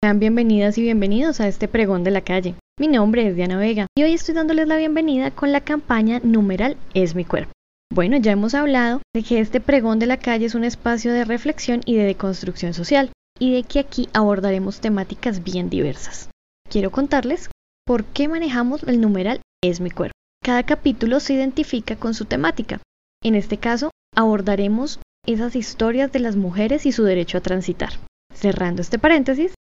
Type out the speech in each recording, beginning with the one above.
Sean bienvenidas y bienvenidos a este pregón de la calle. Mi nombre es Diana Vega y hoy estoy dándoles la bienvenida con la campaña numeral Es mi cuerpo. Bueno, ya hemos hablado de que este pregón de la calle es un espacio de reflexión y de deconstrucción social y de que aquí abordaremos temáticas bien diversas. Quiero contarles por qué manejamos el numeral Es mi cuerpo. Cada capítulo se identifica con su temática. En este caso, abordaremos esas historias de las mujeres y su derecho a transitar. Cerrando este paréntesis,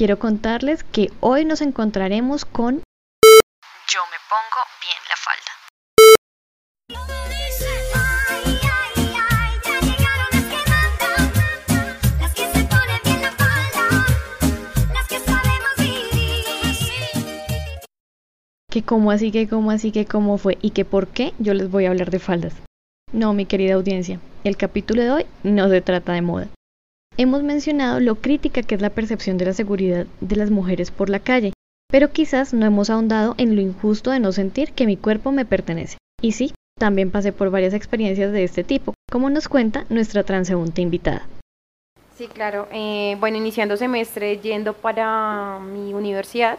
quiero contarles que hoy nos encontraremos con Yo me pongo bien la falda. Que cómo así, que cómo así, que cómo fue y que por qué yo les voy a hablar de faldas. No, mi querida audiencia, el capítulo de hoy no se trata de moda. Hemos mencionado lo crítica que es la percepción de la seguridad de las mujeres por la calle, pero quizás no hemos ahondado en lo injusto de no sentir que mi cuerpo me pertenece. Y sí, también pasé por varias experiencias de este tipo, como nos cuenta nuestra transeúnte invitada. Sí, claro. Eh, bueno, iniciando semestre yendo para mi universidad,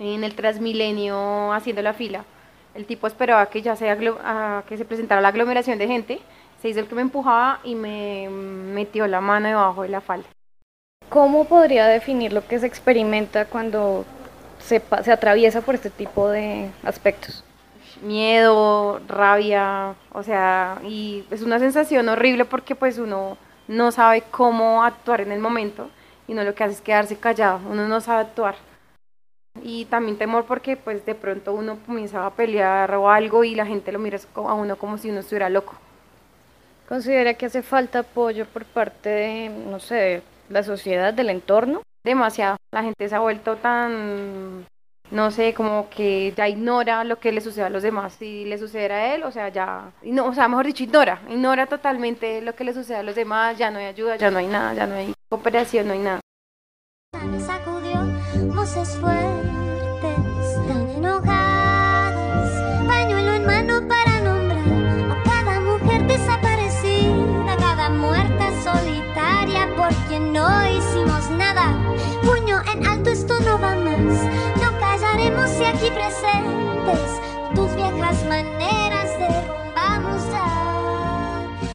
en el Transmilenio haciendo la fila. El tipo esperaba que ya se, aglo- a que se presentara la aglomeración de gente, se hizo el que me empujaba y me metió la mano debajo de la falda. ¿Cómo podría definir lo que se experimenta cuando se, atraviesa por este tipo de aspectos? Miedo, rabia, o sea, y es una sensación horrible porque pues uno no sabe cómo actuar en el momento y uno lo que hace es quedarse callado, uno no sabe actuar. Y también temor porque pues de pronto uno comienza a pelear o algo y la gente lo mira a uno como si uno estuviera loco. ¿Considera que hace falta apoyo por parte de, no sé, de la sociedad, del entorno? demasiado. La gente se ha vuelto tan, no sé, como que ya ignora lo que le sucede a los demás. Si le sucede a él, o sea, ya, no, o sea, mejor dicho, ignora, ignora totalmente lo que le sucede a los demás, ya no hay ayuda, ya no hay nada, ya no hay cooperación, no hay nada. Presentes tus viejas maneras derrumbamos ya.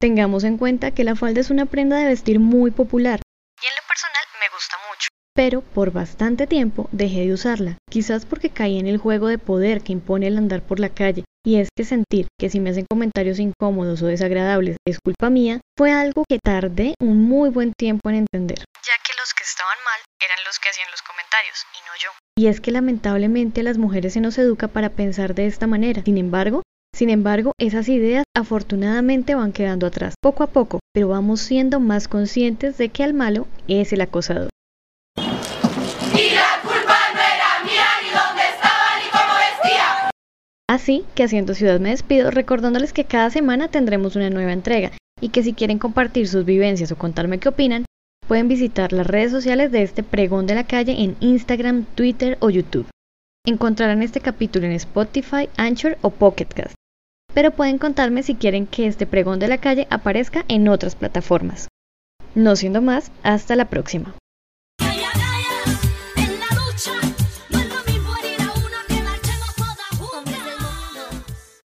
Tengamos en cuenta que la falda es una prenda de vestir muy popular, Y en lo personal me gusta mucho. pero por bastante tiempo dejé de usarla, quizás porque caí en el juego de poder que impone el andar por la calle, y es que sentir que si me hacen comentarios incómodos o desagradables es culpa mía, fue algo que tardé un muy buen tiempo en entender. Ya que los que estaban mal eran los que hacían los comentarios y no yo. Y es que lamentablemente a las mujeres se nos educa para pensar de esta manera. Sin embargo, sin embargo, esas ideas afortunadamente van quedando atrás, poco a poco, pero vamos siendo más conscientes de que al malo es el acosador. Así que haciendo ciudad me despido recordándoles que cada semana tendremos una nueva entrega y que si quieren compartir sus vivencias o contarme qué opinan, pueden visitar las redes sociales de este pregón de la calle en Instagram, Twitter o YouTube. Encontrarán este capítulo en Spotify, Anchor o Pocket Cast. Pero pueden contarme si quieren que este pregón de la calle aparezca en otras plataformas. No siendo más, hasta la próxima.